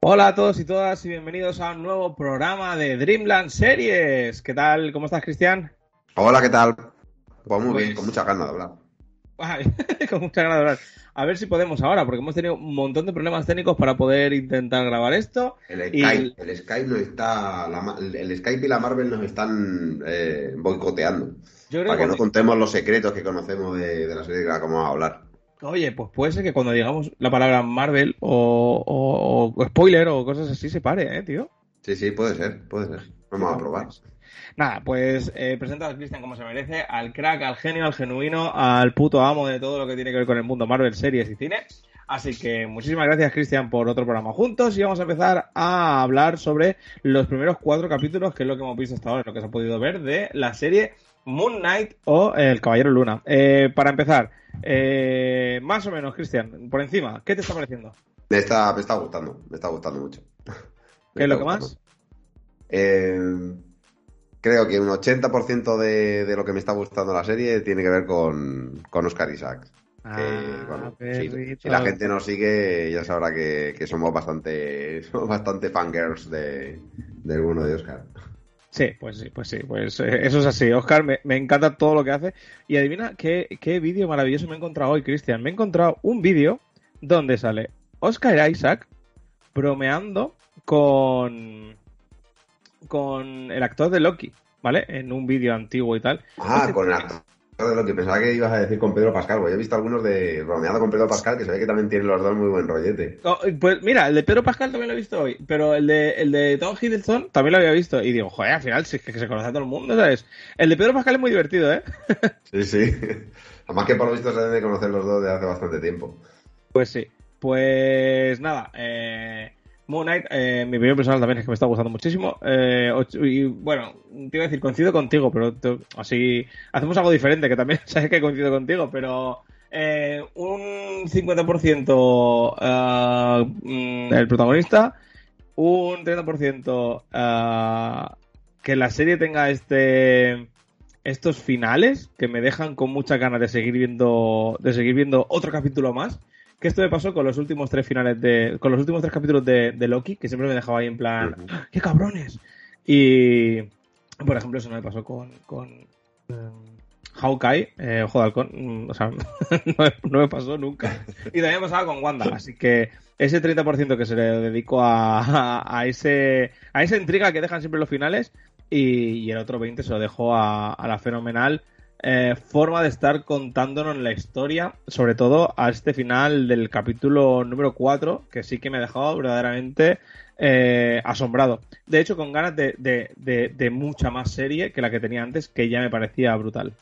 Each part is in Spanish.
Hola a todos y todas y bienvenidos a un nuevo programa de Dreamland Series. ¿Qué tal? ¿Cómo estás, Cristian? Hola, ¿qué tal? Pues muy Pues- bien, con mucha ganas de hablar. Con mucha ganas de hablar. A ver si podemos ahora, porque hemos tenido un montón de problemas técnicos para poder intentar grabar esto. El Y- Skype, el Skype está, la el Skype y la Marvel nos están eh, boicoteando. Yo creo Para que que no contemos los secretos que conocemos de, de la serie de la que vamos a hablar. Oye, pues puede ser que cuando digamos la palabra Marvel o, o- o spoiler o cosas así se pare, ¿eh, tío? Sí, sí, puede ser, puede ser. Vamos a probar. Nada, pues eh, presenta a Cristian como se merece, al crack, al genio, al genuino, al puto amo de todo lo que tiene que ver con el mundo Marvel, series y cine. Así que muchísimas gracias, Cristian, por otro programa juntos y vamos a empezar a hablar sobre los primeros cuatro capítulos, que es lo que hemos visto hasta ahora, lo que se ha podido ver de la serie Moon Knight o El Caballero Luna. Eh, para empezar, eh, más o menos, Cristian, por encima, ¿qué te está pareciendo? Me está, me está gustando, me está gustando mucho. Me ¿Qué es lo que más? Eh, creo que un 80% de, de lo que me está gustando la serie tiene que ver con, con Oscar Isaac. Que, Ah, bueno, perrito. si la gente nos sigue, ya sabrá que, que somos bastante somos bastante fangirls de, del bueno de Oscar. Sí, pues sí, pues sí, pues eh, eso es así. Oscar, me, me encanta todo lo que hace. Y adivina qué, qué vídeo maravilloso me he encontrado hoy, Cristian. Me he encontrado un vídeo donde sale Oscar Isaac bromeando con, con el actor de Loki, ¿vale? En un vídeo antiguo y tal. Ah, con el actor de lo que pensaba que ibas a decir con Pedro Pascal, porque yo he visto algunos de bromeado con Pedro Pascal que se ve que también tienen los dos muy buen rollete. Oh, pues mira, el de Pedro Pascal también lo he visto hoy, pero el de, el de Tom Hiddleston también lo había visto. Y digo, joder, al final sí que se conoce a todo el mundo, ¿sabes? El de Pedro Pascal es muy divertido, ¿eh? Sí, sí. Además que por lo visto se deben de conocer los dos de hace bastante tiempo. Pues sí. Pues nada, eh, Moon Knight, eh, mi opinión personal también es que me está gustando muchísimo. Eh, y bueno, te iba a decir, coincido contigo, pero así hacemos algo diferente, que también sabes que coincido contigo, pero eh, un 50% eh, mm, el protagonista, un 30% eh, que la serie tenga este estos finales que me dejan con muchas ganas de seguir viendo de seguir viendo otro capítulo más que esto me pasó con los últimos tres finales de con los últimos tres capítulos de, de Loki que siempre me dejaba ahí en plan. "¡Ah, qué cabrones y por ejemplo eso no me pasó con con em, Hawkeye eh, ojo de halcón mm, o sea no, me- no me pasó nunca y también pasaba con Wanda así que ese 30% que se le dedico a, a, a ese a esa intriga que dejan siempre los finales y, y el otro 20 se lo dejo a, a la fenomenal eh, forma de estar contándonos la historia, sobre todo a este final del capítulo número 4, que sí que me ha dejado verdaderamente eh, asombrado. De hecho, con ganas de, de- de- de mucha más serie que la que tenía antes, que ya me parecía brutal.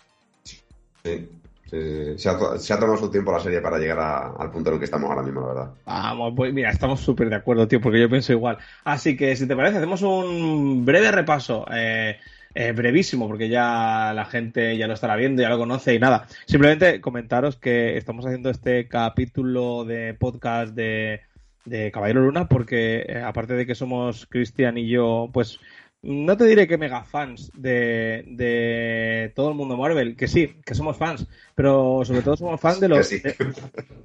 Sí, sí. Se, ha, se ha tomado su tiempo la serie para llegar a- al punto en el que estamos ahora mismo, la verdad. Vamos, pues mira, estamos súper de acuerdo, tío, porque yo pienso igual. Así que, si te parece, hacemos un breve repaso, eh, eh, brevísimo, porque ya la gente ya lo estará viendo, ya lo conoce y nada. Simplemente comentaros que estamos haciendo este capítulo de podcast de, de Caballero Luna, porque eh, aparte de que somos Cristian y yo, pues no te diré que mega fans de, de todo el mundo Marvel, que sí, que somos fans, pero sobre todo somos fans de los... Que sí. de-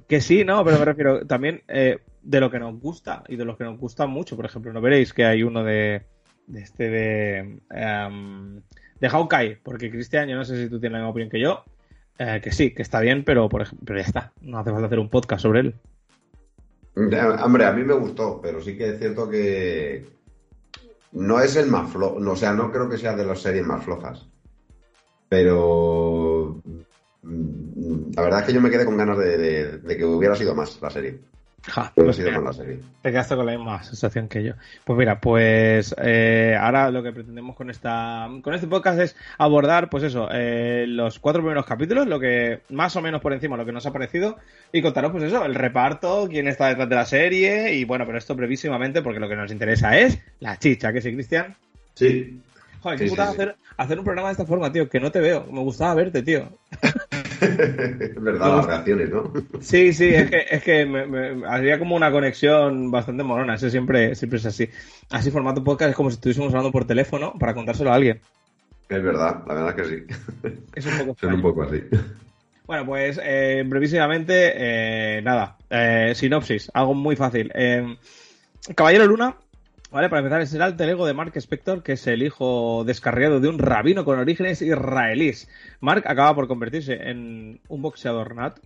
que sí, no, pero me refiero también eh, de lo que nos gusta y de los que nos gusta mucho. Por ejemplo, no veréis que hay uno de, de este de, em, de Hawkeye, porque Cristian, yo no sé si tú tienes la misma opinión que yo, eh, que sí, que está bien, pero, por ejemplo, ya está, no hace falta hacer un podcast sobre él. Ya, Hombre, a mí me gustó, pero sí que es cierto que no es el más flojo, o sea, no creo que sea de las series más flojas. Pero mm, la verdad es que yo me quedé con ganas de que hubiera sido más la serie. Ja, pues te quedaste con la misma sensación que yo. Pues mira, pues eh, ahora lo que pretendemos con esta con este podcast es abordar, pues eso, eh, los cuatro primeros capítulos, lo que más o menos por encima lo que nos ha parecido y contaros, pues eso, el reparto, quién está detrás de la serie y bueno, pero esto brevísimamente porque lo que nos interesa es la chicha, que sí, Cristian. Sí. Joder, qué sí, putada sí. hacer, hacer un programa de esta forma, tío, que no te veo. Me gustaba verte, tío. es verdad, las reacciones, ¿no? Sí, sí, es que, es que me, me- había como una conexión bastante morona. Eso siempre, siempre es así. Así formato podcast es como si estuviésemos hablando por teléfono para contárselo a alguien. Es verdad, la verdad que sí. Es un poco Son un poco así. Bueno, pues eh, brevísimamente, eh, nada. Eh, sinopsis, algo muy fácil. Eh, Caballero Luna, ¿vale? Para empezar, es el alter ego de Mark Spector, que es el hijo descarriado de un rabino con orígenes israelíes. Mark acaba por convertirse en un boxeador nat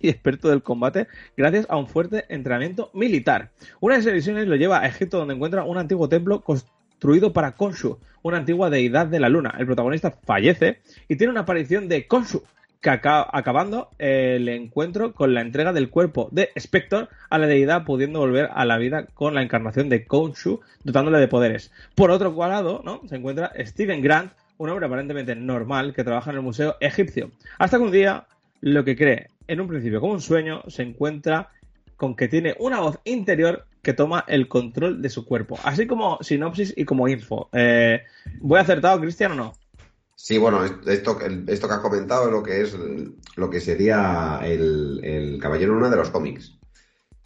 y experto del combate gracias a un fuerte entrenamiento militar. Una de esas misiones lo lleva a Egipto, donde encuentra un antiguo templo construido para Khonshu, una antigua deidad de la luna. El protagonista fallece y tiene una aparición de Khonshu, que aca- acabando el encuentro con la entrega del cuerpo de Spector a la deidad, pudiendo volver a la vida con la encarnación de Khonshu, dotándole de poderes. Por otro lado, ¿no? se encuentra Steven Grant, un hombre aparentemente normal que trabaja en el museo egipcio. Hasta que un día, lo que cree en un principio como un sueño, se encuentra con que tiene una voz interior que toma el control de su cuerpo. Así como sinopsis y como info. Eh, ¿Voy acertado, Cristian, o no? Sí, bueno, esto, esto que has comentado es lo que es lo que sería el, el Caballero Luna de los cómics.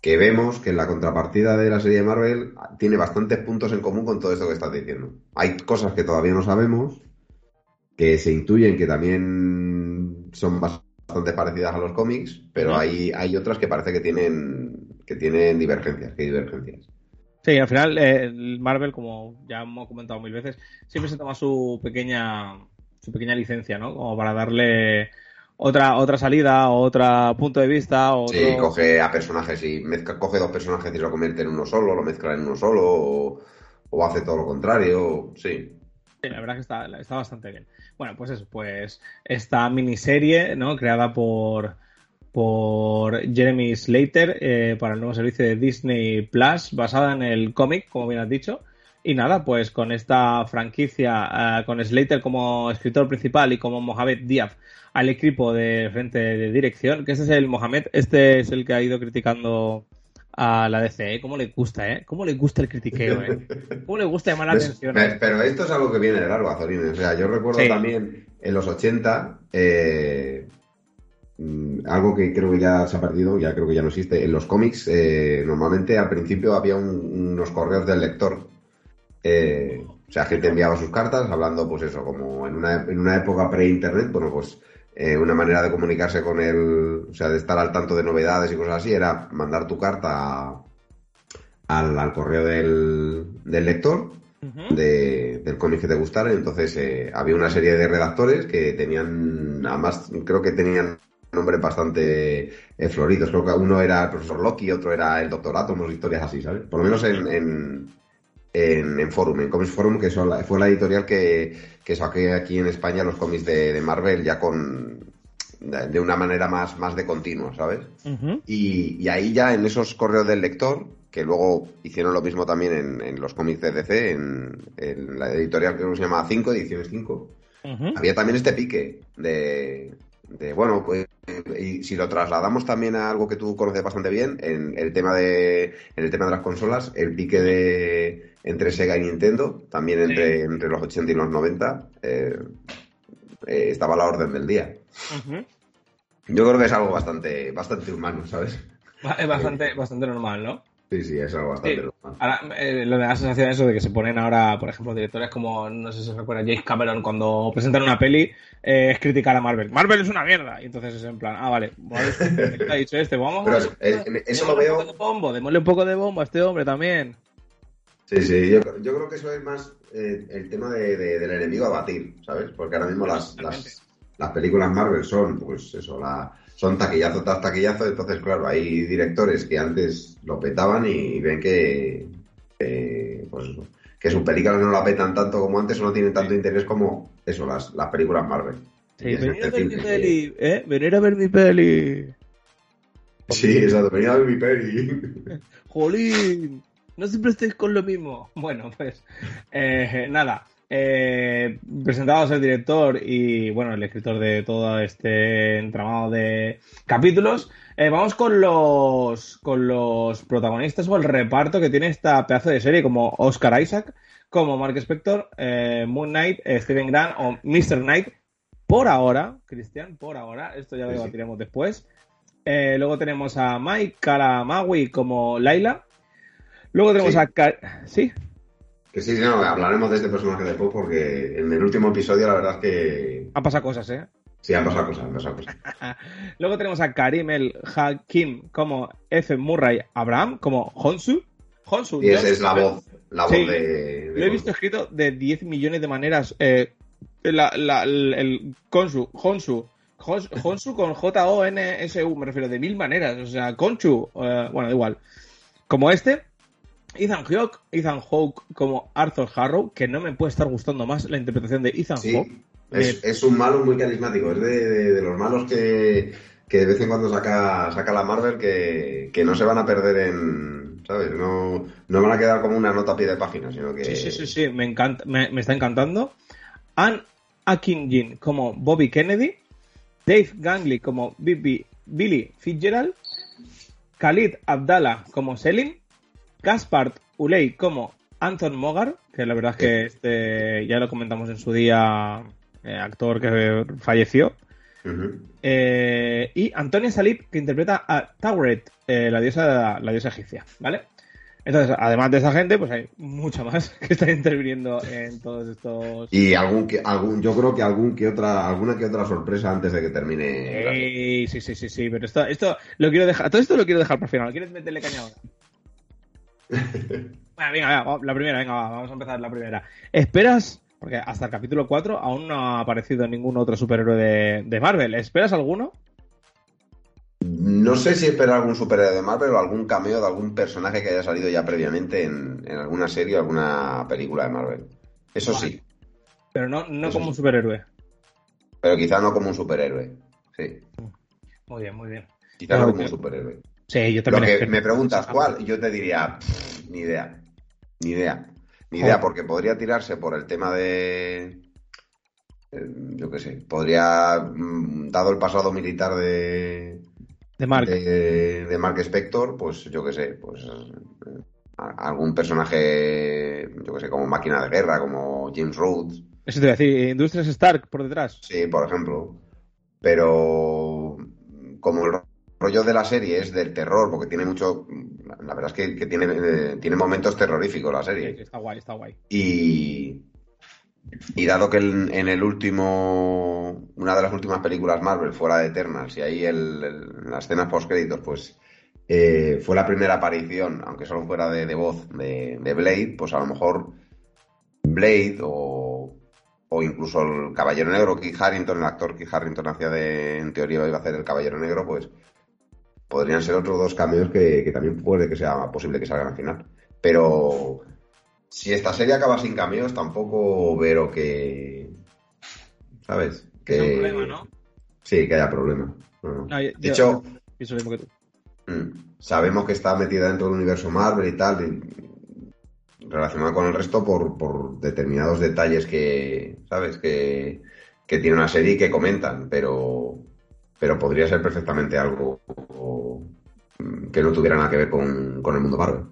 Que vemos que en la contrapartida de la serie de Marvel tiene bastantes puntos en común con todo esto que estás diciendo. Hay cosas que todavía no sabemos, que se intuyen que también son bastante parecidas a los cómics, pero hay, hay otras que parece que tienen, que tienen divergencias, que hay divergencias. Sí, al final eh, el Marvel, como ya hemos comentado mil veces, siempre se toma su pequeña su pequeña licencia, ¿no? Como para darle otra otra salida, otro punto de vista, otro... Sí, coge a personajes y mezcla, coge dos personajes y lo convierte en uno solo, lo mezcla en uno solo, o, o hace todo lo contrario. Sí. Sí, la verdad que está, está bastante bien. Bueno, pues eso, pues esta miniserie, ¿no? Creada por, por Jeremy Slater eh, para el nuevo servicio de Disney Plus, basada en el cómic, como bien has dicho. Y nada, pues con esta franquicia, eh, con Slater como escritor principal y como Mohamed Diab al equipo de frente de dirección, que este es el Mohamed, este es el que ha ido criticando a la DC, ¿eh? ¿Cómo le gusta, eh? ¿Cómo le gusta el critiqueo, eh? ¿Cómo le gusta llamar la Pues, atención? pe- pero esto es algo que viene de largo, Azolín. O sea, yo recuerdo Sí. también en los 80, eh, mm, algo que creo que ya se ha perdido, ya creo que ya no existe. En los cómics, eh, normalmente al principio había un- unos correos del lector. Eh, o sea, gente enviaba sus cartas hablando, pues eso, como en una, en una época pre-internet, bueno, pues eh, una manera de comunicarse con el, o sea, de estar al tanto de novedades y cosas así, era mandar tu carta a- al, al correo del, del lector de- del cómic que te gustara. Entonces eh, había una serie de redactores que tenían, además creo que tenían nombres bastante eh, floridos. Creo que uno era el profesor Loki, otro era el doctor Átomos, historias así, ¿sabes? Por lo menos en, en, en, en Forum, en Comics Forum, que son la- fue la editorial que, que saqué aquí en España los cómics de, de Marvel ya con de una manera más, más de continuo, ¿sabes? Y, y ahí ya en esos correos del lector, que luego hicieron lo mismo también en, en los cómics de DC, en, en la editorial que se llama 5, Ediciones 5, Ujú. había también este pique de, de, bueno, pues y si lo trasladamos también a algo que tú conoces bastante bien, en el tema de, en el tema de las consolas, el pique de entre Sega y Nintendo, también entre, entre los 80 y los 90, eh, eh, estaba a la orden del día. Yo creo que es algo bastante, bastante humano, ¿sabes? Es bastante, bastante normal, ¿no? Sí, sí, es algo bastante Sí. Ahora, eh, lo de la sensación eso de que se ponen ahora, por ejemplo, directores como, no sé si se recuerda, James Cameron, cuando presentan una peli, eh, es criticar a Marvel. Marvel es una mierda. Y entonces es en plan, ah, vale, ¿qué ha dicho este? Vamos Pero a... en- eso lo démosle veo- Un poco de bombo, démosle un poco de bombo a este hombre también. Sí, sí, yo, yo creo que eso es más eh, el tema de, de- del enemigo a batir, ¿sabes? Porque ahora mismo las, las, las películas Marvel son, pues eso, la, son taquillazo tras taquillazo, entonces, claro, hay directores que antes lo petaban y ven que, que, pues que sus películas no la petan tanto como antes o no tienen tanto interés como eso, las, las películas Marvel. Sí, venir a ver mi peli, ¿eh? Venir a ver mi peli. Sí, exacto, venía a ver mi peli. ¡Jolín! No siempre estáis con lo mismo. Bueno, pues eh, nada. Eh, presentados el director y bueno, el escritor de todo este entramado de capítulos. Eh, vamos con los con los protagonistas o el reparto que tiene esta pedazo de serie, como Oscar Isaac, como Mark Spector, eh, Moon Knight, Steven Grant o Mr. Knight. Por ahora, Cristian, por ahora, esto ya lo sí. debatiremos después. Luego tenemos a Mike Kalamawi como Laila. Luego tenemos Sí. a... Ka- ¿Sí? Que sí, sí, no, hablaremos de este personaje después porque en el último episodio la verdad es que Han pasado cosas, ¿eh? sí, han pasado cosas, han pasado cosas. Luego tenemos a Karim el Hakim como F. Murray Abraham, como Honsu. Honsu. Y esa es la voz, la voz Sí. de, de Lo he visto escrito de 10 millones de maneras. eh, la, la- el, el Konsu, Honsu. Hons- Honsu con J-O-N-S-U, me refiero, de mil maneras. O sea, Conchu, eh, bueno, igual. Como este. Ethan Hawke, Ethan Hawke como Arthur Harrow, que no me puede estar gustando más la interpretación de Ethan Hawke. Sí, es, es un malo muy carismático, es de, de- de los malos que, que de vez en cuando saca, saca la Marvel que, que no se van a perder en, ¿sabes? No, no van a quedar como una nota a pie de página, sino que... Sí, sí, sí, sí, me, encanta, me, me está encantando. Ann Akinjin como Bobby Kennedy. Dave Gangley como Bibi- Billy Fitzgerald. Khalid Abdallah como Selim. Gaspard Uley como Anton Mogar, que la verdad es que este, ya lo comentamos en su día, eh, actor que falleció. Eh, y Antonia Salib, que interpreta a Tauret, eh, la diosa la diosa egipcia, ¿vale? Entonces, además de esa gente, pues hay mucha más que está interviniendo en todos estos. Y algún que, algún, yo creo que algún que otra, alguna que otra sorpresa antes de que termine. Ey, sí, sí, sí, sí, pero esto, esto lo quiero dejar, todo esto lo quiero dejar para el final. ¿Quieres meterle caña ahora? Bueno, venga, venga, la primera, venga, va, vamos a empezar la primera. ¿Esperas? Porque hasta el capítulo 4 aún no ha aparecido ningún otro superhéroe de, de Marvel. ¿Esperas alguno? No sé si esperar algún superhéroe de Marvel o algún cameo de algún personaje que haya salido ya previamente en, en alguna serie o alguna película de Marvel. Eso Vale. sí, Pero no, no Eso como un superhéroe. pero quizá no como un superhéroe. Sí, Muy bien, muy bien. quizá no como un superhéroe. Sí, yo Lo que me preguntas cuál, yo te diría, pff, ni idea, ni idea, ni idea, porque podría tirarse por el tema de, eh, yo qué sé, podría, mm, dado el pasado militar de, De Mark. de, de Mark Spector, pues yo qué sé, pues eh, algún personaje, yo qué sé, como máquina de guerra, como James Rhodes, Eso te voy a decir, Industrias Stark por detrás. sí, por ejemplo, pero como el rollo de la serie es del terror, porque tiene mucho, la verdad es que, que tiene, eh, tiene momentos terroríficos la serie. sí, está guay, está guay. Y, y dado que en, en el último, una de las últimas películas Marvel fuera de Eternals y ahí el, el- las escenas post créditos, pues eh, fue la primera aparición, aunque solo fuera de, de voz, de, de Blade, pues a lo mejor Blade o, o incluso el Caballero Negro, Kit Harrington, el actor Kit Harrington hacía de, en teoría iba a hacer el Caballero Negro, pues podrían ser otros dos cambios que, que también puede que sea posible que salgan al final. Pero si esta serie acaba sin cameos, tampoco veo que. ¿Sabes? Que es un problema, ¿no? Sí, que haya problema. No, no. No, yo- de hecho, que tú. mm, sabemos que está metida dentro del universo Marvel y tal, y relacionada con el resto por, por determinados detalles que, ¿sabes? Que, que tiene una serie y que comentan, pero, pero podría ser perfectamente algo que no tuviera nada que ver con, con el mundo Marvel.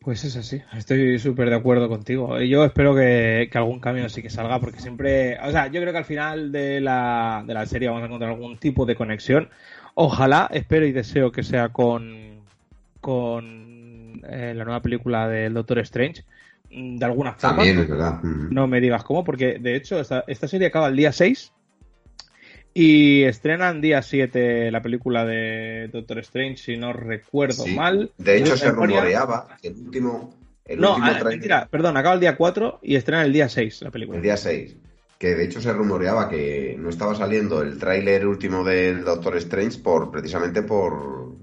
Pues es así, estoy súper de acuerdo contigo. Y Yo espero que, que algún cambio sí que salga, porque siempre, o sea, yo creo que al final de la, de la serie vamos a encontrar algún tipo de conexión. Ojalá, espero y deseo que sea con, con eh, la nueva película del Doctor Strange, mm, de alguna forma. También es verdad. No me digas cómo, porque de hecho esta, esta serie acaba el día 6 y estrenan día 7 la película de Doctor Strange, si no recuerdo Sí. mal. De hecho, se memoria- rumoreaba que el último. El no, último ah, tráiler- mentira, perdón, acaba el día 4 y estrena el día 6 la película. El día 6. Que de hecho se rumoreaba que no estaba saliendo el tráiler último del Doctor Strange por precisamente por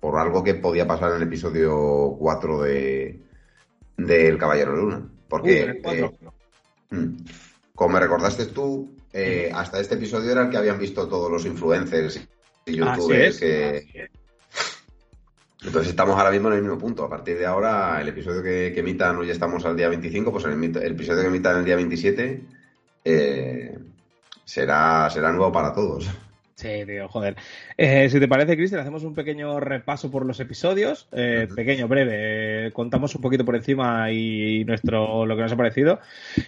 por algo que podía pasar en el episodio 4 de del Caballero Luna. Uy, Porque, 4. eh, mm, como me recordaste tú, eh, hasta este episodio era el que habían visto todos los influencers youtubers que... Entonces estamos ahora mismo en el mismo punto. A partir de ahora, el episodio que, que emitan, hoy estamos al día 25, pues el, el episodio que emitan el día 27 eh, será, será nuevo para todos. Sí, tío, joder. Eh, si te parece, Cristian, hacemos un pequeño repaso por los episodios. Eh, pequeño, breve. Eh, contamos un poquito por encima y, nuestro lo que nos ha parecido.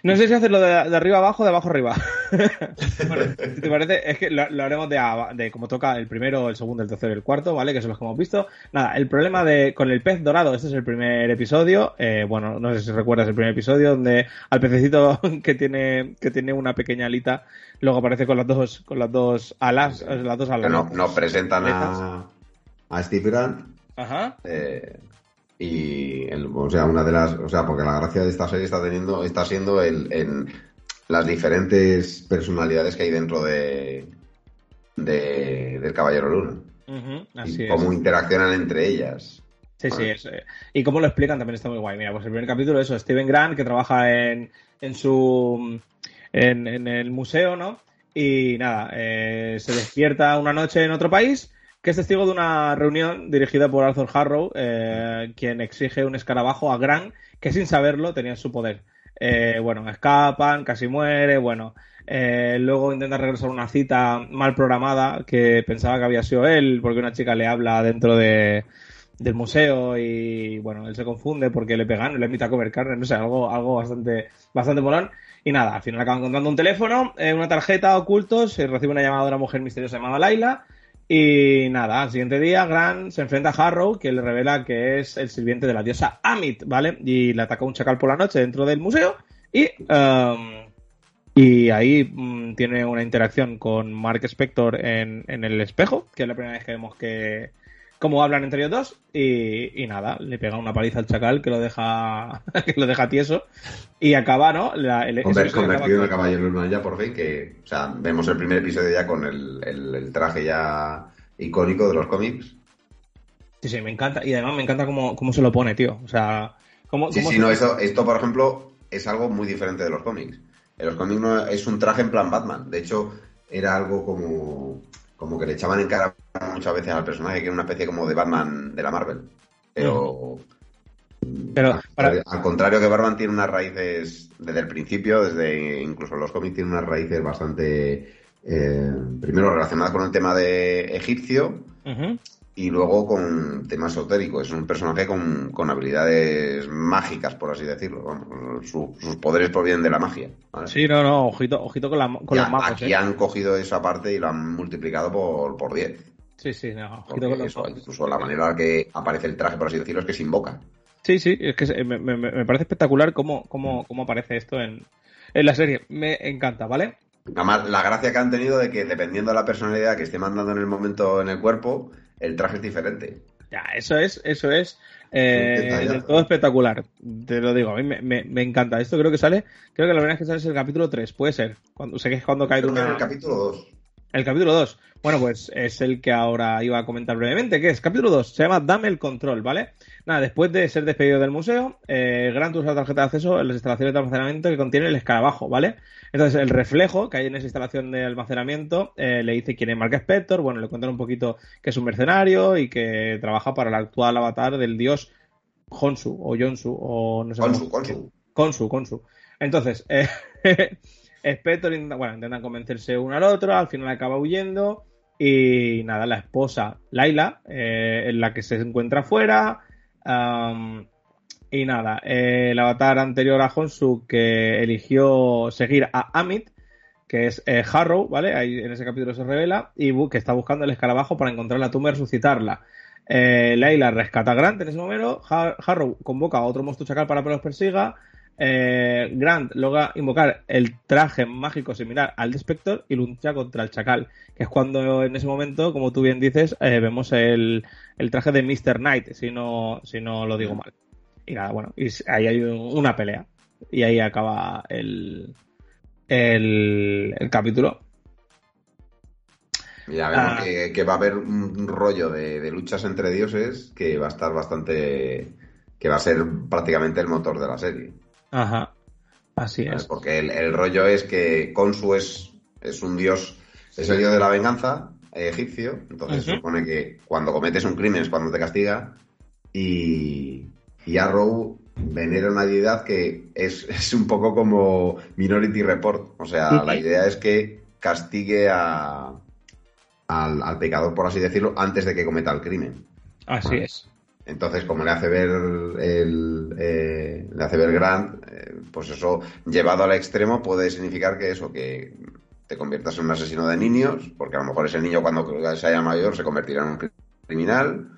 No sé si hacerlo de, de arriba abajo o de abajo arriba. bueno, si te parece, es que lo, haremos de, de como toca el primero, el segundo, el tercero y el cuarto, ¿vale? Que son los que hemos visto. Nada, el problema de con el pez dorado, este es el primer episodio. bueno, no sé si recuerdas el primer episodio donde al pececito que tiene, que tiene una pequeña alita luego aparece con las dos, con las dos alas, las dos alas. No, nos presentan a, a Steve Grant. Ajá. Eh, y o sea, una de las, o sea, porque la gracia de esta serie está teniendo, está siendo el, en las diferentes personalidades que hay dentro de, de del Caballero Luna. y cómo interaccionan entre ellas. Sí, sí, eh, y cómo lo explican también está muy guay. Mira, pues el primer capítulo es eso, Steven Grant, que trabaja en, en su en, el museo, ¿no? Y nada, eh, se despierta una noche en otro país que es testigo de una reunión dirigida por Arthur Harrow, eh, quien exige un escarabajo a Grant, que sin saberlo tenía en su poder. Eh, bueno, escapan, casi muere, bueno. luego intenta regresar a una cita mal programada que pensaba que había sido él, porque una chica le habla dentro de, del museo y bueno, él se confunde porque le pegan, le invita a comer carne, no sé, algo, algo bastante, bastante molón. Y nada, al final acaban encontrando un teléfono, eh, una tarjeta ocultos, se recibe una llamada de una mujer misteriosa llamada Laila. Y nada, al siguiente día, Grant se enfrenta a Harrow, que le revela que es el sirviente de la diosa Amit, ¿vale? Y le ataca un chacal por la noche dentro del museo. Y, um, y ahí mm, tiene una interacción con Mark Spector en, en el espejo, que es la primera vez que vemos que, cómo hablan entre ellos dos y, nada, le pega una paliza al chacal que lo deja que lo deja tieso y acaba, ¿no? La, el, convertido en el caballero luna ya por fin, que, o sea, vemos el primer episodio ya con el, traje ya icónico de los cómics. Sí, sí, me encanta y además me encanta cómo, cómo se lo pone, tío. O sea, cómo, sí, sí, no, esto, esto, por ejemplo, es algo muy diferente de los cómics. En los cómics no es un traje en plan Batman. De hecho, era algo como como que le echaban en cara muchas veces al personaje que era una especie como de Batman de la Marvel. Pero. Pero al contrario que Batman tiene unas raíces desde el principio, desde incluso los cómics tiene unas raíces bastante eh, primero relacionadas con el tema de egipcio y luego con temas esotéricos. Es un personaje con, con habilidades mágicas, por así decirlo. sus poderes provienen de la magia. Sí, no, no, ojito, ojito con, la, con los magos. Aquí ¿eh? han cogido esa parte y lo han multiplicado por, por 10. Sí, sí, no, los Incluso la manera en la que aparece el traje, por así decirlo, es que se invoca. Sí, sí, es que me, me, me parece espectacular cómo, cómo, cómo aparece esto en, en la serie. Me encanta, ¿vale? Además, la gracia que han tenido de que dependiendo de la personalidad que esté mandando en el momento en el cuerpo, el traje es diferente. Ya, eso es, eso es eh, todo espectacular. Te lo digo, a mí me, encanta. Esto creo que sale, creo que la verdad es que sale es el capítulo 3, puede ser. Cuando, sé que es cuando cae creo una. el capítulo 2. El capítulo 2. Bueno, pues es el que ahora iba a comentar brevemente, que es capítulo 2, se llama Dame el control, ¿vale? Nada, después de ser despedido del museo, eh, Grant usa la tarjeta de acceso en las instalaciones de almacenamiento que contiene el escarabajo, ¿vale? Entonces, el reflejo que hay en esa instalación de almacenamiento eh, le dice quién es Mark Spector, bueno, le cuentan un poquito que es un mercenario y que trabaja para el actual avatar del dios Honsu o Yonsu o no sé Konsu, Konsu. Konsu, Konsu. Entonces, eh, Spector bueno, intentan convencerse uno al otro, al final acaba huyendo y nada, la esposa Laila, eh, en la que se encuentra fuera. y nada, eh, el avatar anterior a Honsu que eligió seguir a Amit, que es eh, Harrow, ¿vale? Ahí en ese capítulo se revela, y que está buscando el escarabajo para encontrar la tumba y resucitarla. Laila rescata a Grant en ese momento, Harrow convoca a otro monstruo chacal para que los persiga, eh, Grant logra invocar el traje mágico similar al de Spector y lucha contra el Chacal, que es cuando en ese momento, como tú bien dices, eh, vemos el, traje de Mr. Knight, si no, si no lo digo mal. Y nada, bueno, y ahí hay una pelea. Y ahí acaba el, el, capítulo. Ya vemos ah. que, va a haber un rollo de, de luchas entre dioses que va a estar bastante. que va a ser prácticamente el motor de la serie. Ajá. Así es. Porque el, rollo es que Konsu es, es un dios, es el dios de la venganza, egipcio, entonces se supone que cuando cometes un crimen es cuando te castiga, y, y Arrow venera una deidad que es, un poco como Minority Report, o sea, la idea es que castigue a, al, pecador, por así decirlo, antes de que cometa el crimen. Así es. Entonces, como le hace ver el, eh, le hace ver Grant, eh, pues eso, llevado al extremo, puede significar que eso, que te conviertas en un asesino de niños, porque a lo mejor ese niño cuando se haya mayor se convertirá en un criminal,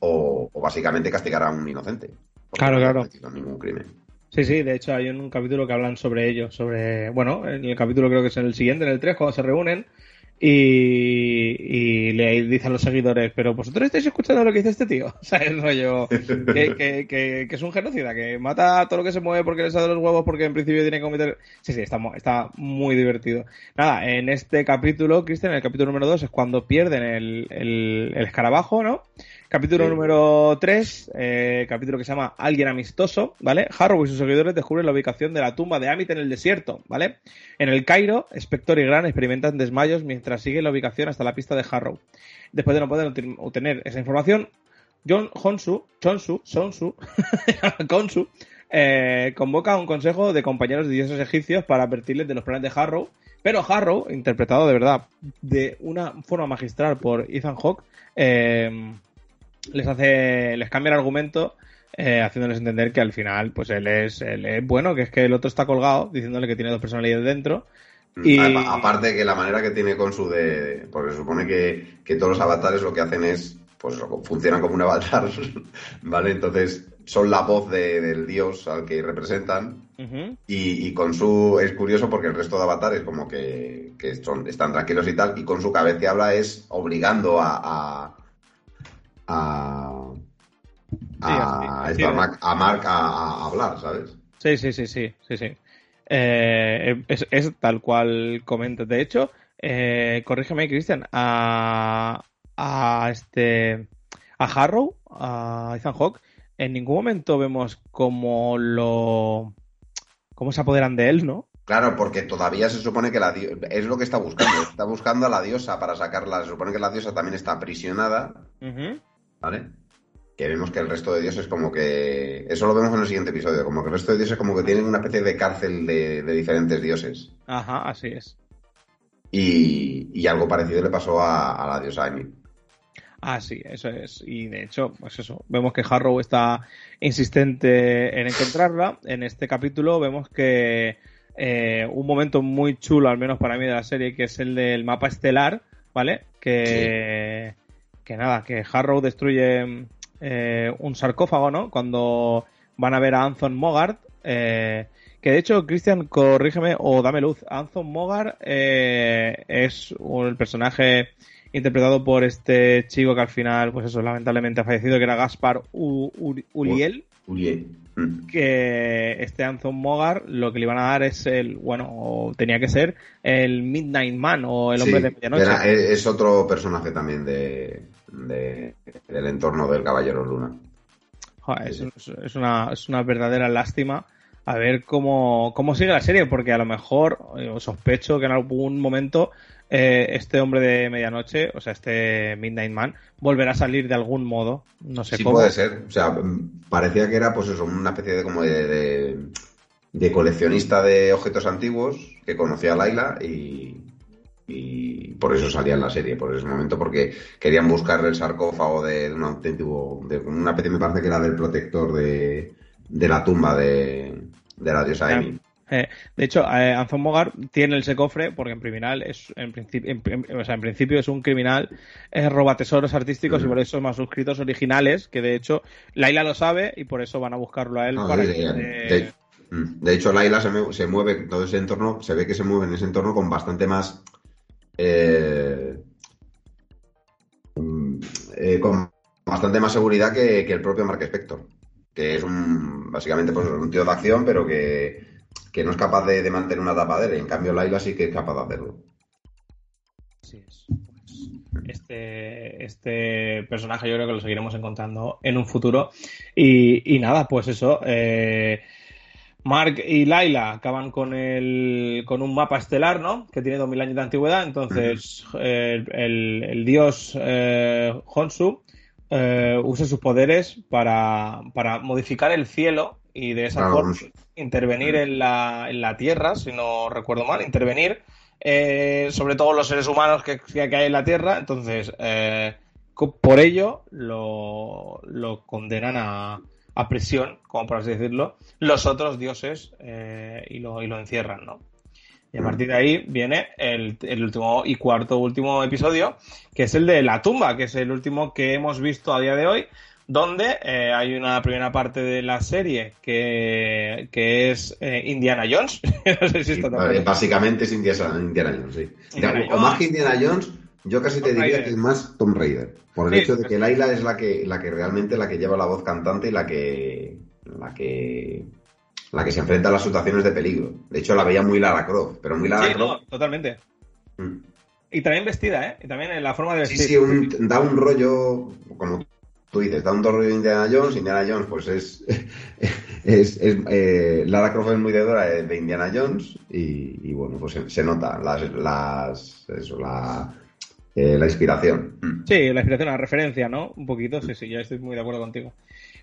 o, básicamente castigará a un inocente. Claro, claro. No ningún crimen. Sí, sí, de hecho hay un capítulo que hablan sobre ello, sobre, bueno, en el capítulo creo que es en el siguiente, en el 3, cuando se reúnen, y, le dicen los seguidores, pero vosotros estáis escuchando lo que dice este tío. O sea, el rollo que, que, es un genocida, que mata a todo lo que se mueve porque le sale los huevos porque en principio tiene que cometer... Sí, sí, está, está muy divertido. Nada, en este capítulo, Cristian, en el capítulo número 2 es cuando pierden el, el, el escarabajo, ¿no? Capítulo número 3, eh, capítulo que se llama Alguien amistoso, ¿vale? Harrow y sus seguidores descubren la ubicación de la tumba de Amit en el desierto, ¿vale? En el Cairo, Spector y Gran experimentan desmayos mientras siguen la ubicación hasta la pista de Harrow. Después de no poder obtener esa información, John Honsu, Chonsu, Sonsu, Konsu, eh, convoca a un consejo de compañeros de dioses egipcios para advertirles de los planes de Harrow, pero Harrow, interpretado de verdad de una forma magistral por Ethan Hawke, eh, les hace, les cambia el argumento, eh, haciéndoles entender que al final, pues él es, él es bueno, que es que el otro está colgado, diciéndole que tiene dos personalidades dentro. Mm, y... Aparte que la manera que tiene con su de. Porque se supone que, que todos los avatares lo que hacen es. Pues funcionan como un avatar, ¿vale? Entonces son la voz del dios al que representan. y, con su. Es curioso porque el resto de avatares, como que, que son, están tranquilos y tal, y con su cabeza que habla es obligando a a, a, Mark a, hablar, ¿sabes? Sí, sí, sí, sí, sí, sí. Eh, es, tal cual comenta. De hecho, eh, corrígeme, Cristian, a, a este a Harrow, a Ethan Hawke, en ningún momento vemos cómo lo cómo se apoderan de él, ¿no? Claro, porque todavía se supone que la es lo que está buscando. Está buscando a la diosa para sacarla. Se supone que la diosa también está aprisionada. ¿Vale? Que vemos que el resto de dioses como que... Eso lo vemos en el siguiente episodio, como que el resto de dioses como que tienen una especie de cárcel de, diferentes dioses. Ajá, así es. Y, algo parecido le pasó a, la diosa Amy. Ah, sí, eso es. Y de hecho, pues eso, vemos que Harrow está insistente en encontrarla. En este capítulo vemos que eh, un momento muy chulo, al menos para mí, de la serie, que es el del mapa estelar, ¿vale? Que, que nada, que Harrow destruye eh, un sarcófago, ¿no? Cuando van a ver a Anthony Mogart. Eh, que de hecho, Christian, corrígeme o dame luz. Anthony Mogart eh, es el personaje interpretado por este chico que al final, pues eso, lamentablemente ha fallecido, que era Gaspar Uriel. Uriel. Mm. Que este Anthony Mogar lo que le iban a dar es el, bueno, tenía que ser el Midnight Man o el hombre de medianoche. es otro personaje también de, del entorno del Caballero Luna. es, una, es una verdadera lástima a ver cómo, cómo sigue la serie, porque a lo mejor eh, sospecho que en algún momento eh, este hombre de medianoche, o sea, este Midnight Man, volverá a salir de algún modo. No sé sí cómo. puede ser. O sea, parecía que era, pues eso, una especie de como de, de, coleccionista de objetos antiguos que conocía a Laila y, y por eso salía en la serie, por ese momento, porque querían buscar el sarcófago de, un auténtico, de una especie, me parece que era del protector de, de la tumba de, de la diosa Amy. Eh, de hecho, eh, Anton Mogar tiene ese cofre porque en criminal es en principio, o sea, en principio es un criminal, es roba tesoros artísticos y por eso más suscritos originales, que de hecho Laila lo sabe y por eso van a buscarlo a él para de, mm, de, hecho, Laila se, se mueve todo ese entorno, se ve que se mueve en ese entorno con bastante más eh, mm, eh, con bastante más seguridad que, el propio Mark Spector, que es un básicamente pues, un tío de acción, pero que, no es capaz de, mantener una tapadera. En cambio, Laila sí que es capaz de hacerlo. Pues, este, este personaje yo creo que lo seguiremos encontrando en un futuro. Y, nada, pues eso. Eh, Mark y Laila acaban con el con un mapa estelar, ¿no? Que tiene 2000 años de antigüedad. Entonces, eh, el, el, dios eh, Honsu eh, usa sus poderes para, para, modificar el cielo y de esa forma intervenir en la, en la Tierra, si no recuerdo mal, intervenir eh, sobre todo los seres humanos que, que hay en la Tierra. Entonces, eh, por ello lo, lo condenan a, a, prisión, como por así decirlo, los otros dioses eh, y, lo, y lo encierran, ¿no? Y a partir de ahí viene el, el, último y cuarto último episodio, que es el de La tumba, que es el último que hemos visto a día de hoy, donde eh, hay una primera parte de la serie que, que es eh, Indiana Jones. no sé si sí, básicamente es Indiana, Indiana Jones, sí. Indiana o Jones. más que Indiana Jones, yo casi Tom te diría Raider. que es más Tom Raider. Por el sí, hecho de que Laila es la que, la que realmente la que lleva la voz cantante y la que. la que. la que se enfrenta a las situaciones de peligro. De hecho, la veía muy Lara Croft, pero muy Lara sí, Croft. No, totalmente. Mm. Y también vestida, ¿eh? Y también en la forma de vestir. Sí, sí, un, da un rollo, como tú dices, da un rollo de Indiana Jones. Indiana Jones, pues es. es, es eh, Lara Croft es muy deudora de, de Indiana Jones y, y, bueno, pues se, se nota las. las eso, la eh, la inspiración. Sí, la inspiración, la referencia, ¿no? Un poquito, sí, sí, ya estoy muy de acuerdo contigo.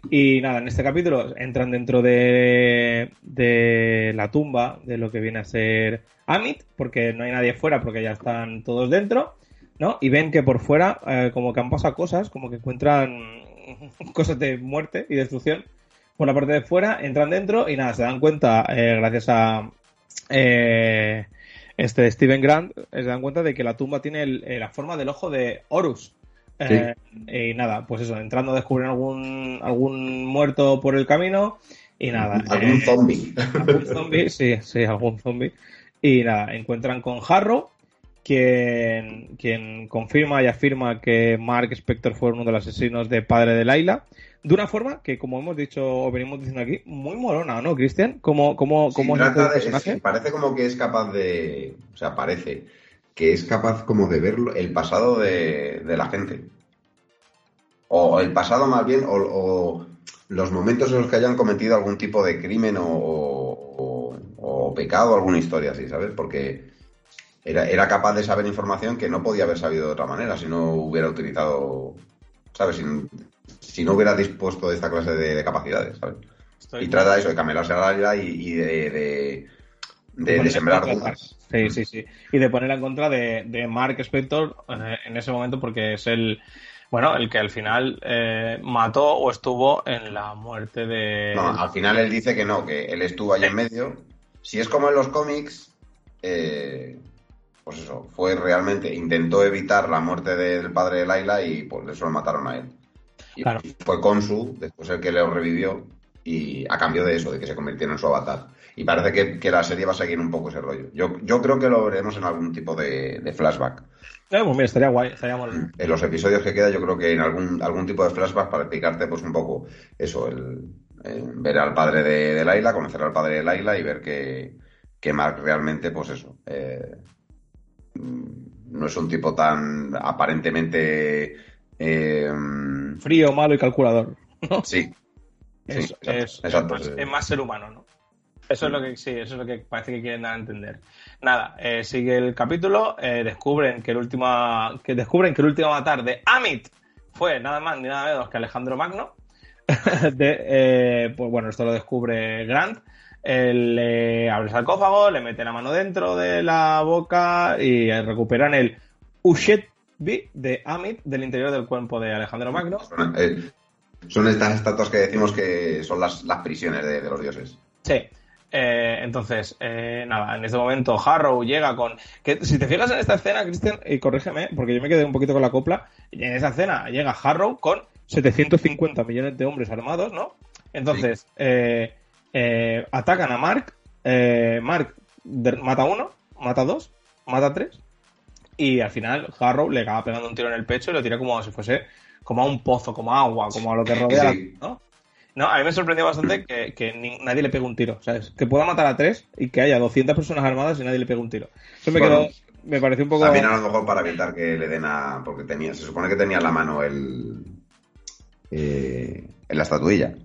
Y nada, en este capítulo entran dentro de, de la tumba de lo que viene a ser Amit, porque no hay nadie fuera, porque ya están todos dentro, ¿no? Y ven que por fuera, eh, como que han pasado cosas, como que encuentran cosas de muerte y destrucción por la parte de fuera, entran dentro y nada, se dan cuenta, eh, gracias a este Steven Grant, se dan cuenta de que la tumba tiene el, eh, la forma del ojo de Horus. Sí. Eh, y nada, pues eso, entrando descubren algún, algún muerto por el camino y nada. Algún eh, zombie. Algún zombie, sí, sí, algún zombie. Y nada, encuentran con Harrow, quien, quien confirma y afirma que Mark Spector fue uno de los asesinos de padre de Laila de una forma que, como hemos dicho o venimos diciendo aquí, muy morona, ¿no, Cristian? ¿Cómo, cómo, cómo sí, es el personaje? Es, parece como que es capaz de. O sea, parece que es capaz como de ver el pasado de, de la gente. O el pasado más bien, o, o, los momentos en los que hayan cometido algún tipo de crimen o, o, o pecado, alguna historia así, ¿sabes? Porque era, era capaz de saber información que no podía haber sabido de otra manera si no hubiera utilizado, ¿sabes? Sin, si no hubiera dispuesto de esta clase de, de capacidades, ¿sabes? Estoy y trata eso, de camelarse a la isla y, y de, de, de, de sembrar dudas. Sí, sí, sí. Y de poner en contra de, de Mark Spector eh, en ese momento porque es el, bueno, el que al final eh, mató o estuvo en la muerte de... No, al final él dice que no, que él estuvo ahí en medio. Si es como en los cómics, eh, pues eso, fue realmente, intentó evitar la muerte del padre de Laila y pues eso lo mataron a él. Y Claro. fue Konsu, después el que le revivió, y a cambio de eso, de que se convirtiera en su avatar. Y parece que, que la serie va a seguir un poco ese rollo. Yo, yo creo que lo veremos en algún tipo de, de flashback. Eh, pues mira, estaría guay, estaría mal. En los episodios que queda, yo creo que en algún, algún tipo de flashback para explicarte, pues un poco eso, el, el ver al padre de, de, Laila, conocer al padre de Laila y ver que, que Mark realmente, pues eso, eh, no es un tipo tan aparentemente eh, frío, malo y calculador. ¿no? Sí. Es, sí, es, exacto, es, más, sí. es, más, ser humano, ¿no? Eso es lo que sí, eso es lo que parece que quieren dar a entender. Nada, eh, sigue el capítulo, eh, descubren que el último que descubren que el último avatar de Amit fue nada más ni nada menos que Alejandro Magno. de, eh, pues bueno, esto lo descubre Grant. Él le abre el sarcófago, le mete la mano dentro de la boca y recuperan el Ushetbi de Amit del interior del cuerpo de Alejandro Magno. Son, eh, son estas estatuas que decimos que son las, las prisiones de, de los dioses. Sí. Eh, entonces, eh, nada, en este momento Harrow llega con. Que, si te fijas en esta escena, Cristian, y corrígeme, porque yo me quedé un poquito con la copla. En esa escena llega Harrow con 750 millones de hombres armados, ¿no? Entonces, sí. eh, atacan a Mark. Mark mata a uno, mata a dos, mata a tres. Y al final Harrow le acaba pegando un tiro en el pecho y lo tira como si fuese como a un pozo, como a agua, como a lo que rodea, sí. ¿no? No, a mí me sorprendió bastante que, que ni, nadie le pegue un tiro, ¿sabes? Que pueda matar a tres y que haya 200 personas armadas y nadie le pegue un tiro. Eso me bueno, quedó, me pareció un poco... También a lo mejor para evitar que le den a... Porque tenía, se supone que tenía en la mano el... Eh, en la estatuilla.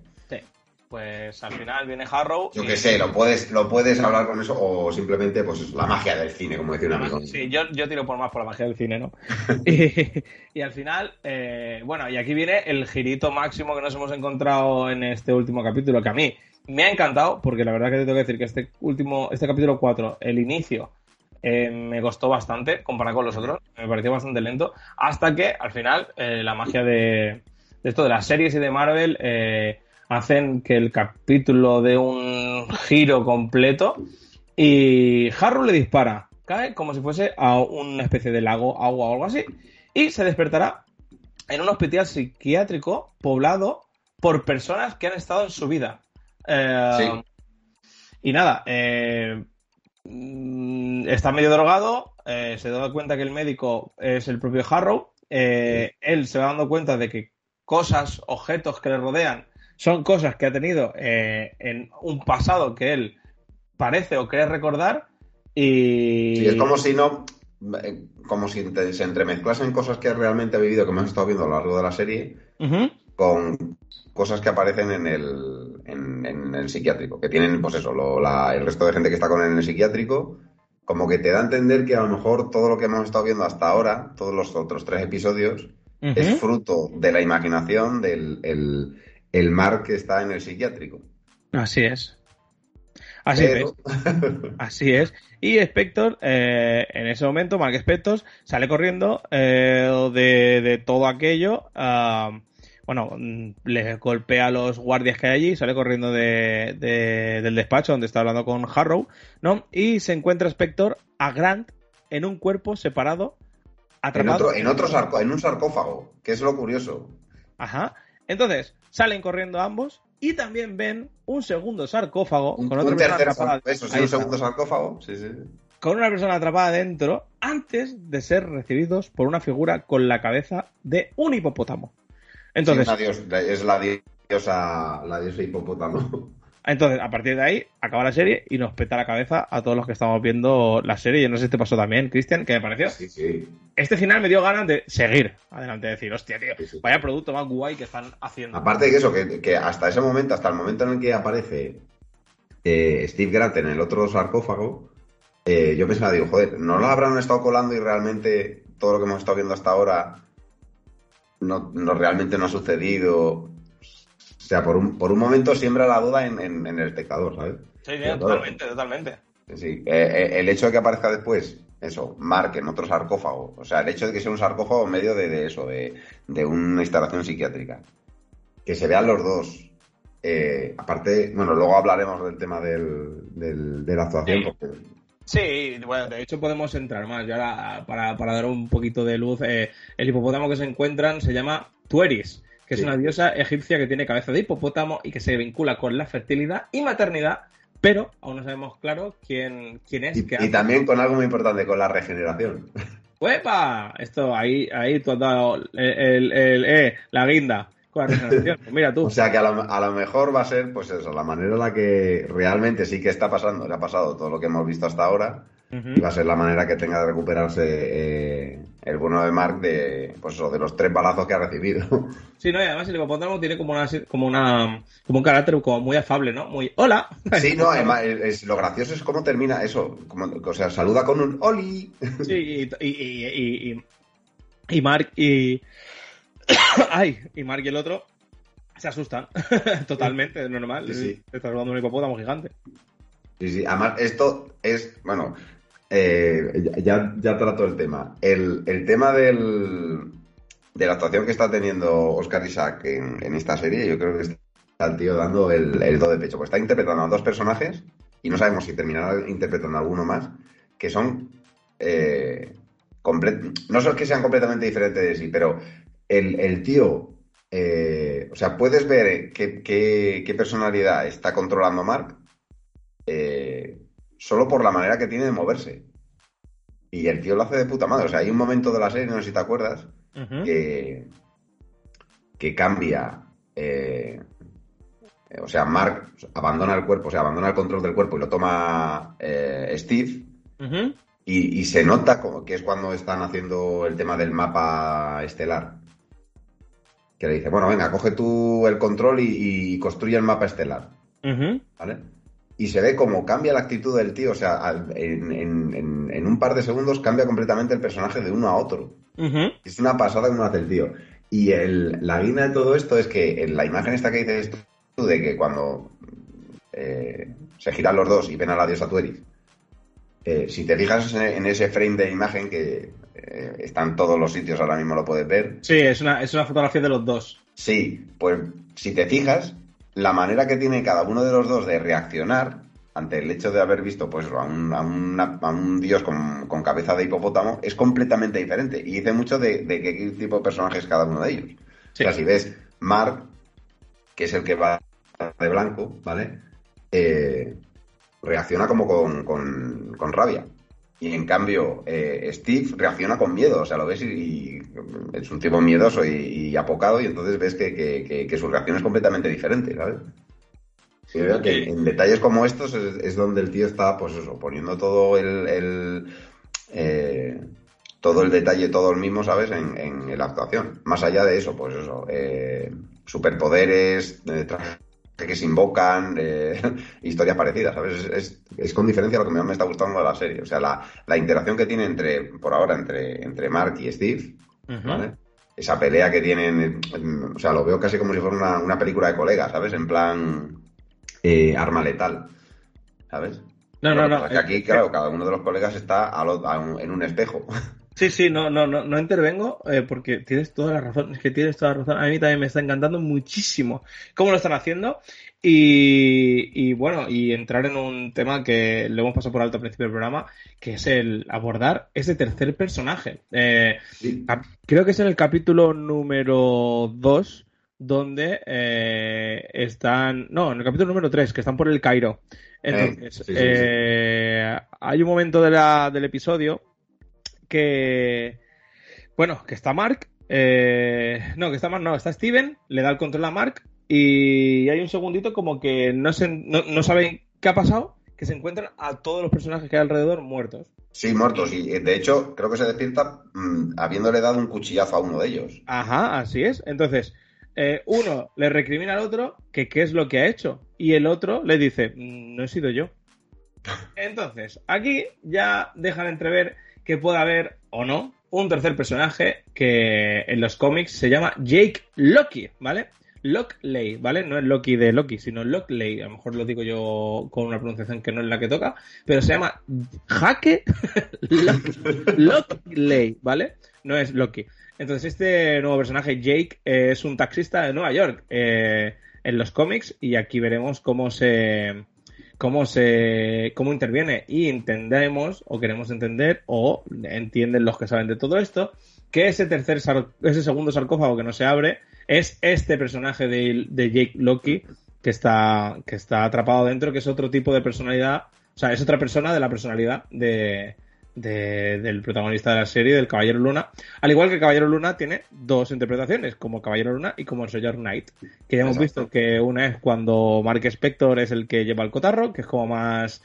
Pues al final viene Harrow. Yo qué sé, lo puedes, lo puedes hablar con eso o simplemente pues la magia del cine, como decía un amigo. Sí, yo, yo tiro por más por la magia del cine, ¿no? y, y, al final, eh, bueno, y aquí viene el girito máximo que nos hemos encontrado en este último capítulo, que a mí me ha encantado, porque la verdad que te tengo que decir que este último, este capítulo 4, el inicio, eh, me costó bastante comparado con los otros, me pareció bastante lento, hasta que al final eh, la magia de, de, esto de las series y de Marvel eh, hacen que el capítulo dé un giro completo y Harrow le dispara, cae como si fuese a una especie de lago, agua o algo así, y se despertará en un hospital psiquiátrico poblado por personas que han estado en su vida. Eh, Sí. Y nada, eh, mm, está medio drogado, eh, se da cuenta que el médico es el propio Harrow, él se va dando cuenta de que cosas, objetos que le rodean son cosas que ha tenido eh, en un pasado que él parece o cree recordar y... Sí, es como si no. eh, Como si se entremezclasen cosas que realmente ha vivido, que hemos estado viendo a lo largo de la serie, con cosas que aparecen en el, en, en el psiquiátrico, que tienen, pues eso, lo- la- el resto de gente que está con él en el psiquiátrico, como que te da a entender que a lo mejor todo lo que hemos estado viendo hasta ahora, todos los otros tres episodios, Ujú. es fruto de la imaginación del el, el mar que está en el psiquiátrico. Así es. Así Pero- es. Así es. Y Spector, eh, en ese momento, Mark Spector sale corriendo eh, de, de todo aquello. ah, bueno, mm, le golpea a los guardias que hay allí, sale corriendo de, de- del despacho donde está hablando con Harrow, ¿no? Y se encuentra Spector a Grant en un cuerpo separado, en, atrapado. otro, en, otro sarco- en un sarcófago, que es lo curioso. Ajá. Entonces, salen corriendo ambos y también ven un segundo sarcófago Un, con un otra persona atrapada. eso sí, un segundo sarcófago. Sí, sí. con una persona atrapada dentro antes de ser recibidos por una figura con la cabeza de un hipopótamo. Entonces, Sí, es la diosa, la diosa hipopótamo. Entonces, a partir de ahí, acaba la serie y nos peta la cabeza a todos los que estamos viendo la serie. Yo no sé si te pasó también, Cristian, ¿qué me pareció? Sí, sí. Este final me dio ganas de seguir adelante, de decir, hostia, tío, Sí, vaya producto más guay que están haciendo. Aparte de que eso, que, que hasta ese momento, hasta el momento en el que aparece eh, Steve Grant en el otro sarcófago, eh, yo pensaba, digo, joder, ¿no lo habrán estado colando y realmente todo lo que hemos estado viendo hasta ahora no, no realmente no ha sucedido? O sea, por un, por un momento siembra la duda en, en- en el espectador, ¿sabes? Sí, totalmente, totalmente. Sí, eh, eh, el hecho de que aparezca después, eso, Mark en otro sarcófago, o sea, el hecho de que sea un sarcófago en medio de, de eso, de, de una instalación psiquiátrica, que se vean los dos. eh, aparte, bueno, luego hablaremos del tema del, del- de la actuación, Sí. porque Sí, bueno, de hecho podemos entrar más. Y ahora, para, para dar un poquito de luz, eh, el hipopótamo que se encuentran se llama Tueris, que Sí. es una diosa egipcia que tiene cabeza de hipopótamo y que se vincula con la fertilidad y maternidad, pero aún no sabemos claro quién, quién es. y, qué y hace. también con algo muy importante, con la regeneración. ¡Uepa! Esto, ahí, ahí tú has dado el, el- el- eh, la guinda con la regeneración. Pues mira tú. O sea que a lo, a lo mejor va a ser, pues eso, la manera en la que realmente sí que está pasando, le ha pasado todo lo que hemos visto hasta ahora, Y va a ser la manera que tenga de recuperarse eh, el bueno de Mark de, pues eso, de los tres balazos que ha recibido. Sí, no, y además el hipopótamo tiene como una, como una, como un carácter como muy afable, ¿no? Muy, hola. Sí, no, además, es, lo gracioso es cómo termina eso. Como, o sea, saluda con un Oli. Sí, y, y, y, y, Mark y. Ay, y Mark y el otro se asustan. Totalmente, es normal. Sí, estás rodando un hipopótamo gigante. Sí, sí, además, esto es, bueno, eh, ya, ya trato el tema. El, el tema del, de la actuación que está teniendo Oscar Isaac en, esta serie, yo creo que está el tío dando el, el do de pecho. Pues está interpretando a dos personajes, y no sabemos si terminará interpretando a alguno más, que son. eh, no son que sean completamente diferentes de sí, pero el, el tío. eh, o sea, puedes ver qué, qué- qué personalidad está controlando Mark eh, solo por la manera que tiene de moverse. Y el tío lo hace de puta madre. O sea, hay un momento de la serie, no sé si te acuerdas, que, que cambia. eh, o sea, Mark abandona el cuerpo, o sea, abandona el control del cuerpo y lo toma eh, Steve. Y, y se nota como que es cuando están haciendo el tema del mapa estelar. que le dice, bueno, venga, coge tú el control y, y construye el mapa estelar. ¿Vale? Y se ve como cambia la actitud del tío, o sea, en, en- un par de segundos cambia completamente el personaje de uno a otro. Es una pasada como hace el tío. Y el, la guina de todo esto es que en la imagen esta que dices tú, de que cuando eh, se giran los dos y ven a la diosa Tueris, eh, si te fijas en, en ese frame de imagen que eh, está en todos los sitios, ahora mismo lo puedes ver, Sí, es una, es una fotografía de los dos. Sí, pues si te fijas, la manera que tiene cada uno de los dos de reaccionar ante el hecho de haber visto pues a un, a una- a un dios con, con cabeza de hipopótamo es completamente diferente y dice mucho de, de qué tipo de personaje es cada uno de ellos. Sí. O sea, si ves Mark, que es el que va de blanco, ¿vale? Eh, reacciona como con, con- con rabia. Y en cambio, eh, Steve reacciona con miedo, o sea, lo ves y, y es un tipo miedoso y, y apocado, y entonces ves que, que- que- que su reacción es completamente diferente, ¿sabes? Y veo que en detalles como estos es, es donde el tío está, pues eso, poniendo todo el, el, eh, todo el detalle, todo el mismo, ¿sabes? En, en la actuación. Más allá de eso, pues eso, eh, superpoderes, eh, trajes que se invocan, eh, historias parecidas, ¿sabes? Es, es- es con diferencia lo que más me está gustando de la serie. O sea, la, la interacción que tiene entre, por ahora, entre, entre Mark y Steve, Ujú. ¿vale? Esa pelea que tienen, o sea, lo veo casi como si fuera una, una película de colegas, ¿sabes? En plan eh, arma letal, ¿sabes? No, no, no. pasa es que aquí, claro, cada uno de los colegas está a lo- a un- en un espejo. Sí, sí, no, no, no, no intervengo eh, porque tienes toda la razón. Es que tienes toda la razón. A mí también me está encantando muchísimo cómo lo están haciendo. Y, y bueno, y entrar en un tema que lo hemos pasado por alto al principio del programa, que es el abordar ese tercer personaje. Eh, Sí. creo que es en el capítulo número 2 donde eh, están, no, en el capítulo número 3, que están por el Cairo. Entonces, sí, eh, hay un momento de la, del episodio que, bueno, que está Mark, eh, no, que está Mark, no, está Steven, le da el control a Mark y hay un segundito como que no, se, no, no saben qué ha pasado, que se encuentran a todos los personajes que hay alrededor muertos. Sí, muertos. Y eh, de hecho, creo que se despierta mm, habiéndole dado un cuchillazo a uno de ellos. Ajá, así es. Entonces, eh, uno le recrimina al otro que qué es lo que ha hecho y el otro le dice, "Mm, no he sido yo. Entonces, aquí ya dejan entrever que puede haber o no un tercer personaje que en los cómics se llama Jake Loki, ¿vale? Lockley, ¿vale? No es Loki de Loki, sino Lockley. A lo mejor lo digo yo con una pronunciación que no es la que toca, pero se llama Jaque Lock- Lockley, ¿vale? No es Loki. Entonces, este nuevo personaje, Jake, eh, es un taxista de Nueva York eh, en los cómics y aquí veremos cómo se cómo se cómo interviene y entendemos o queremos entender o entienden los que saben de todo esto que ese tercer ese segundo sarcófago que no se abre es este personaje de, de Jake Loki que está que está atrapado dentro que es otro tipo de personalidad o sea es otra persona de la personalidad de, de- del protagonista de la serie del Caballero Luna al igual que el Caballero Luna tiene dos interpretaciones como Caballero Luna y como el señor Knight que ya hemos Exacto. visto que una es cuando Mark Spector es el que lleva el cotarro que es como más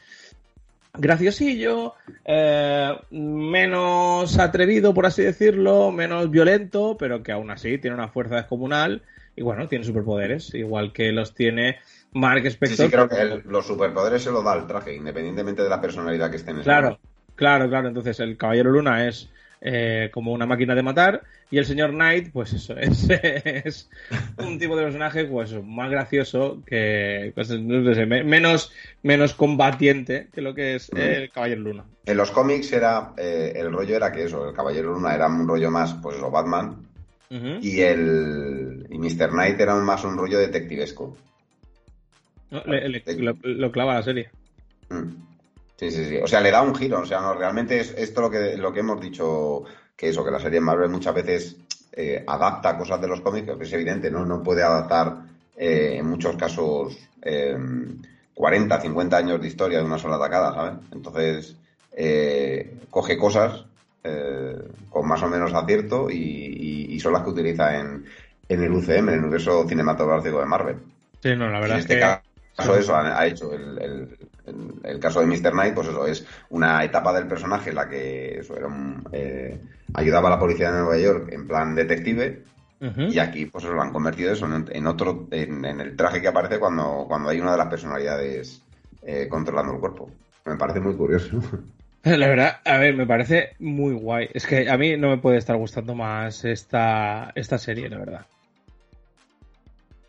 graciosillo, eh, menos atrevido, por así decirlo, menos violento, pero que aún así tiene una fuerza descomunal y bueno, tiene superpoderes, igual que los tiene Mark Sí, Spector. sí, creo que el- los superpoderes se los da el traje, independientemente de la personalidad que esté en Claro, momento. Claro, claro. Entonces el Caballero Luna es eh, como una máquina de matar y el señor Knight, pues eso, es, es un tipo de personaje pues más gracioso que pues, no sé, me- menos, menos combatiente que lo que es el Caballero Luna. En los cómics era eh, el rollo era que eso, el Caballero Luna era un rollo más, pues eso, Batman, y el y Mr. Knight era más un rollo detectivesco. No, le- le- lo, lo clava la serie. Mm. Sí, sí, sí. O sea, le da un giro. O sea, no, realmente es esto lo que, lo que hemos dicho, que eso, que la serie Marvel muchas veces eh, adapta cosas de los cómics, que es evidente, ¿no? No puede adaptar eh, en muchos casos eh, 40, 50 años de historia de una sola atacada, ¿sabes? Entonces, eh, coge cosas eh, con más o menos acierto y, y- y son las que utiliza en, en el UCM, en el universo cinematográfico de Marvel. Sí, no, la verdad en es este que... caso eso ha, ha hecho el, el- el- el caso de Mr. Knight, pues eso es una etapa del personaje en la que eso era un, eh, ayudaba a la policía de Nueva York en plan detective Y aquí, pues lo han convertido eso en, otro, en, el traje que aparece cuando, cuando hay una de las personalidades eh, controlando el cuerpo. Me parece muy curioso. La verdad, a ver, me parece muy guay. Es que a mí no me puede estar gustando más esta, esta serie, la verdad.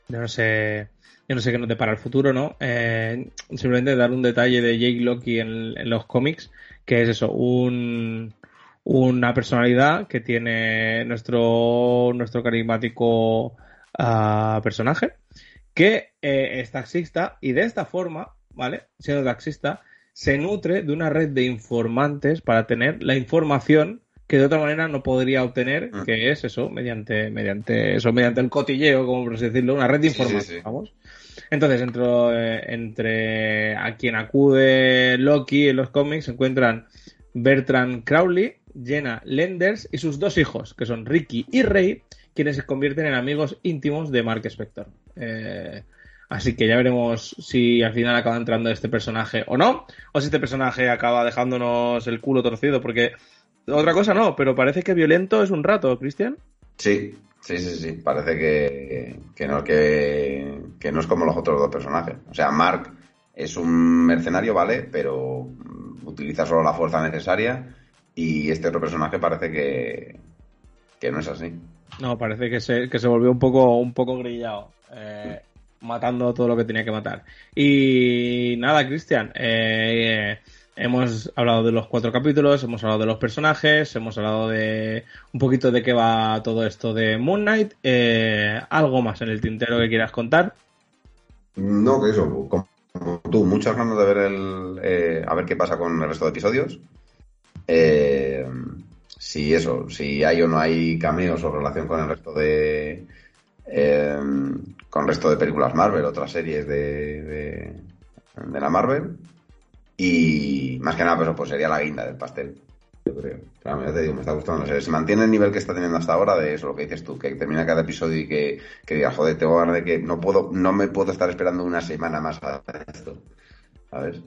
Yo no sé, yo no sé qué nos depara el futuro, ¿no? Eh, simplemente dar un detalle de Jake Loki en, los cómics, que es eso, un, una personalidad que tiene nuestro, nuestro carismático ah, personaje, que eh, es taxista y de esta forma, ¿vale? Siendo taxista, se nutre de una red de informantes para tener la información que de otra manera no podría obtener, mm. que es eso, mediante, mediante eso, mediante el cotilleo, como por así decirlo, una red de información, vamos. Entonces, entre, eh, entre a quien acude Loki en los cómics se encuentran Bertrand Crowley, Jenna Lenders y sus dos hijos, que son Ricky y Rey, quienes se convierten en amigos íntimos de Mark Spector. Eh, así que ya veremos si al final acaba entrando este personaje o no, o si este personaje acaba dejándonos el culo torcido, porque otra cosa no, pero parece que violento es un rato, Cristian. Sí, sí, sí, sí. Parece que, que, no, que, que no es como los otros dos personajes. O sea, Mark es un mercenario, ¿vale? Pero utiliza solo la fuerza necesaria. Y este otro personaje parece que, que no es así. No, parece que se, que se volvió un poco, un poco grillado. Eh, matando todo lo que tenía que matar. Y nada, Cristian. Eh, Hemos hablado de los cuatro capítulos, hemos hablado de los personajes, hemos hablado de un poquito de qué va todo esto de Moon Knight. Eh, ¿Algo más en el tintero que quieras contar? No, que eso, como tú, muchas ganas de ver el, eh, a ver qué pasa con el resto de episodios. Eh, si eso, si hay o no hay cameos o relación con el resto de. con el resto de películas Marvel, otras series de, de la Marvel. Y más que nada, pues, pues sería la guinda del pastel. Yo creo. Claro, te digo, me está gustando. O se mantiene el nivel que está teniendo hasta ahora de eso, lo que dices tú, que termina cada episodio y que, que digas, joder, tengo ganas de que no puedo, no me puedo estar esperando una semana más a esto. ¿Sabes?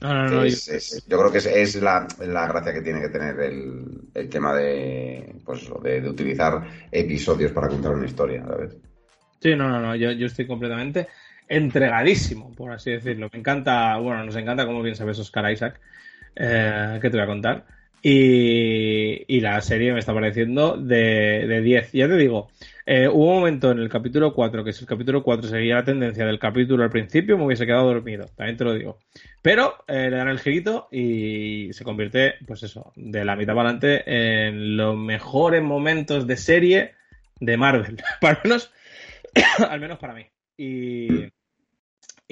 No, no, no, yo... creo que es, la, la, gracia que tiene que tener el, el tema de, pues de, de, utilizar episodios para contar una historia, ¿sabes? Sí, no, no, no, yo, yo estoy completamente entregadísimo, por así decirlo. Me encanta, bueno, nos encanta, como bien sabes, Oscar Isaac, eh, que te voy a contar. Y, la serie me está pareciendo de, de 10. Ya te digo, eh, hubo un momento en el capítulo 4 que si el capítulo 4 seguía la tendencia del capítulo al principio, me hubiese quedado dormido, también te lo digo. Pero eh, le dan el girito y se convierte, pues eso, de la mitad para adelante en los mejores momentos de serie de Marvel. para menos, al menos para mí. Y,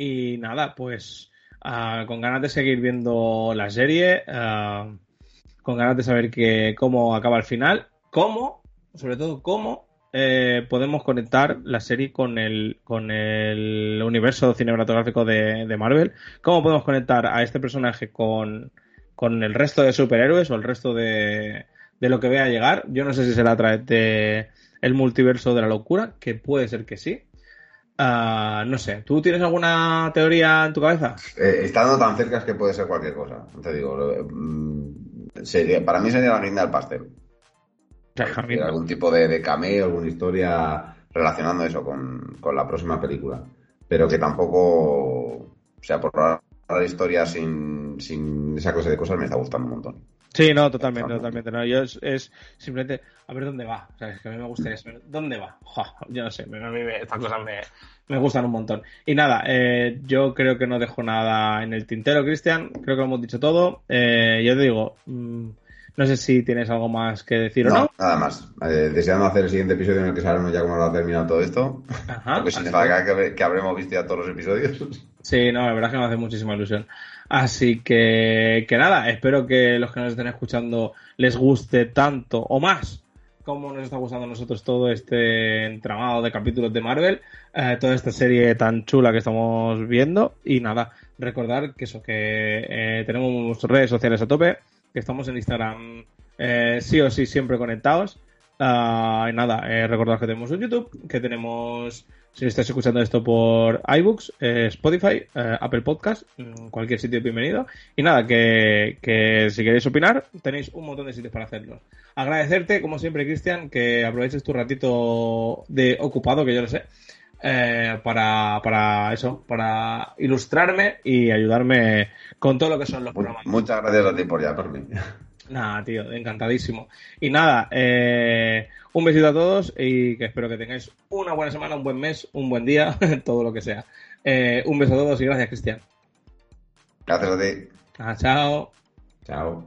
y nada, pues uh, con ganas de seguir viendo la serie, uh, con ganas de saber que, cómo acaba el final, cómo, sobre todo cómo eh, podemos conectar la serie con el, con el universo cinematográfico de, de Marvel, cómo podemos conectar a este personaje con, con el resto de superhéroes o el resto de, de lo que vea llegar. Yo no sé si será a través de el multiverso de la locura, que puede ser que sí. Ah, no sé, ¿tú tienes alguna teoría en tu cabeza? Eh, estando tan cerca que puede ser cualquier cosa. Te digo, mm, sería, para mí sería la guinda del pastel. algún tipo de, cameo, alguna historia relacionando eso con, la próxima película. Pero que tampoco, o sea, por la historia sin, sin esa clase de cosas me está gustando un montón. Sí, no, totalmente, totalmente. No, yo es, simplemente a ver dónde va. O sea, es que a mí me gustaría saber dónde va. yo no sé, a mí estas cosas me, me, gustan un montón. Y nada, eh, yo creo que no dejo nada en el tintero, Cristian. Creo que lo hemos dicho todo. Eh, yo te digo, mm, no sé si tienes algo más que decir o no. Nada más. Eh, deseando hacer el siguiente episodio en el que sabremos ya cómo va a terminar todo esto. Ajá, Porque significa que, que habremos visto ya todos los episodios. Sí, no, la verdad es que me hace muchísima ilusión. Así que, que nada, espero que los que nos estén escuchando les guste tanto o más como nos está gustando a nosotros todo este entramado de capítulos de Marvel, eh, toda esta serie tan chula que estamos viendo. Y nada, recordar que eso, que eh, tenemos redes sociales a tope, que estamos en Instagram eh, sí o sí siempre conectados. Y nada, recordad que tenemos un YouTube, que tenemos Si estás escuchando esto por iBooks, eh, Spotify, eh, Apple Podcast, mm, cualquier sitio bienvenido. Y nada, que, que si queréis opinar, tenéis un montón de sitios para hacerlo. Agradecerte, como siempre, Cristian, que aproveches tu ratito de ocupado, que yo lo sé, eh, para, para eso, para ilustrarme y ayudarme con todo lo que son los programas. Muchas gracias a ti por llamarme. Nada, tío, encantadísimo. Y nada, eh, un besito a todos y que espero que tengáis una buena semana, un buen mes, un buen día, todo lo que sea. Eh, un beso a todos y gracias, Cristian. Gracias a ti. Ah, chao. Chao.